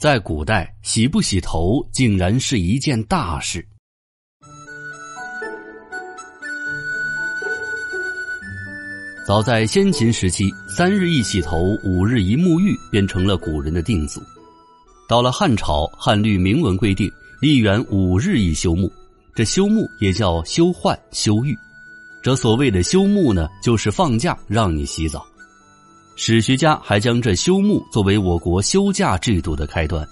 在古代，洗不洗头竟然是一件大事。早在先秦时期，三日一洗头，五日一沐浴，变成了古人的定俗。到了汉朝，汉律明文规定，历元五日一休沐。这休沐也叫休换、休浴。这所谓的休沐呢，就是放假让你洗澡。史学家还将这休沐作为我国休假制度的开端。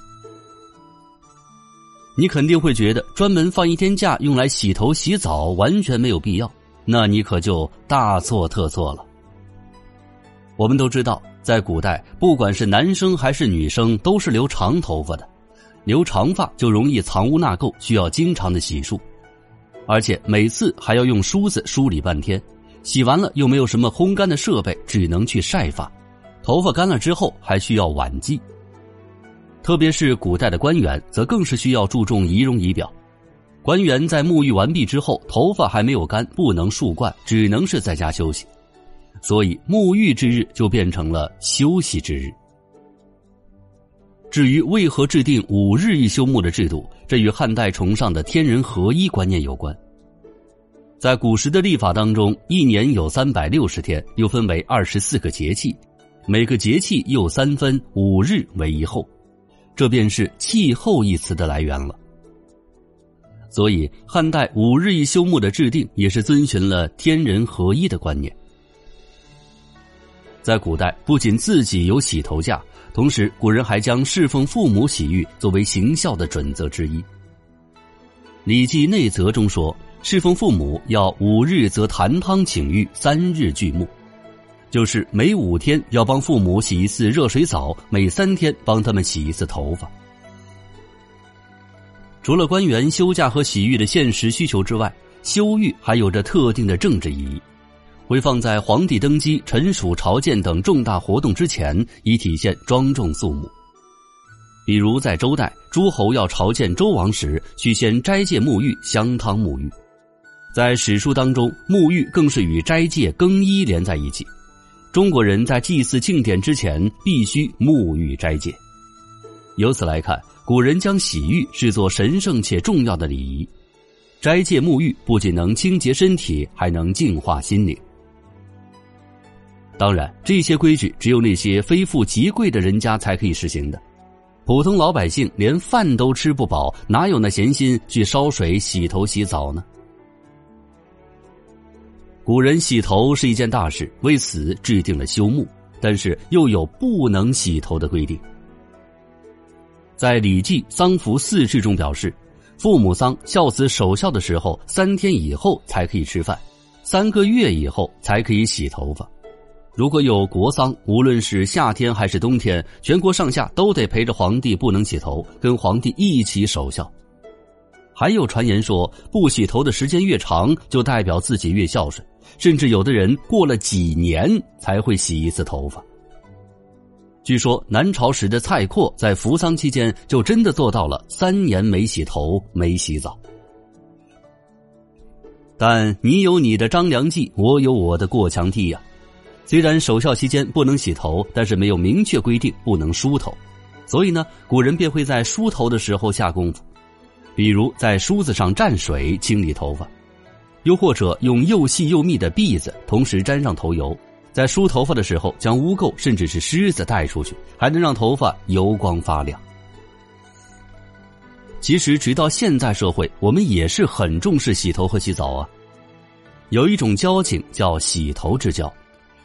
你肯定会觉得专门放一天假用来洗头洗澡完全没有必要，那你可就大错特错了。我们都知道，在古代，不管是男生还是女生，都是留长头发的，留长发就容易藏污纳垢，需要经常的洗漱，而且每次还要用梳子梳理半天，洗完了又没有什么烘干的设备，只能去晒发。头发干了之后还需要挽髻，特别是古代的官员，则更是需要注重仪容仪表。官员在沐浴完毕之后，头发还没有干，不能束冠，只能是在家休息。所以，沐浴之日就变成了休息之日。至于为何制定五日一休沐的制度，这与汉代崇尚的天人合一观念有关。在古时的历法当中，一年有三百六十天，又分为二十四个节气。每个节气又三分五日为一候，这便是“气候”一词的来源了。所以，汉代五日一休沐的制定也是遵循了天人合一的观念。在古代，不仅自己有洗头假，同时古人还将侍奉父母洗浴作为行孝的准则之一。《礼记内则》中说：“侍奉父母要五日则坛汤请浴，三日具沐。”就是每五天要帮父母洗一次热水澡，每三天帮他们洗一次头发。除了官员休假和洗浴的现实需求之外，休浴还有着特定的政治意义，会放在皇帝登基、臣属朝见等重大活动之前，以体现庄重肃穆。比如在周代，诸侯要朝见周王时，需先斋戒沐浴、香汤沐浴。在史书当中，沐浴更是与斋戒、更衣连在一起。中国人在祭祀庆典之前必须沐浴斋戒，由此来看，古人将洗浴视作神圣且重要的礼仪。斋戒沐浴不仅能清洁身体，还能净化心灵。当然，这些规矩只有那些非富即贵的人家才可以实行的，普通老百姓连饭都吃不饱，哪有那闲心去烧水洗头洗澡呢？古人洗头是一件大事，为此制定了休沐，但是又有不能洗头的规定。在《礼记·丧服四制》中表示，父母丧、孝子守孝的时候，三天以后才可以吃饭，三个月以后才可以洗头发。如果有国丧，无论是夏天还是冬天，全国上下都得陪着皇帝，不能洗头，跟皇帝一起守孝。还有传言说，不洗头的时间越长，就代表自己越孝顺。甚至有的人过了几年才会洗一次头发。据说南朝时的蔡括在扶丧期间就真的做到了三年没洗头、没洗澡。但你有你的张良计，我有我的过墙梯呀。虽然守孝期间不能洗头，但是没有明确规定不能梳头，所以呢，古人便会在梳头的时候下功夫，比如在梳子上蘸水清理头发。又或者用又细又密的篦子，同时沾上头油，在梳头发的时候将污垢甚至是虱子带出去，还能让头发油光发亮。其实，直到现在社会，我们也是很重视洗头和洗澡啊。有一种交情叫洗头之交，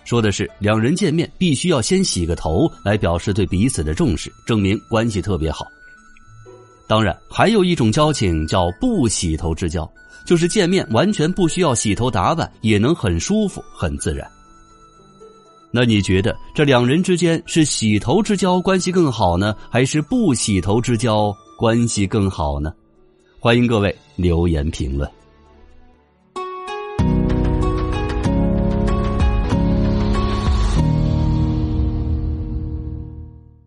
说的是两人见面必须要先洗个头，来表示对彼此的重视，证明关系特别好。当然，还有一种交情叫不洗头之交。就是见面完全不需要洗头打扮，也能很舒服、很自然。那你觉得这两人之间是洗头之交关系更好呢，还是不洗头之交关系更好呢？欢迎各位留言评论。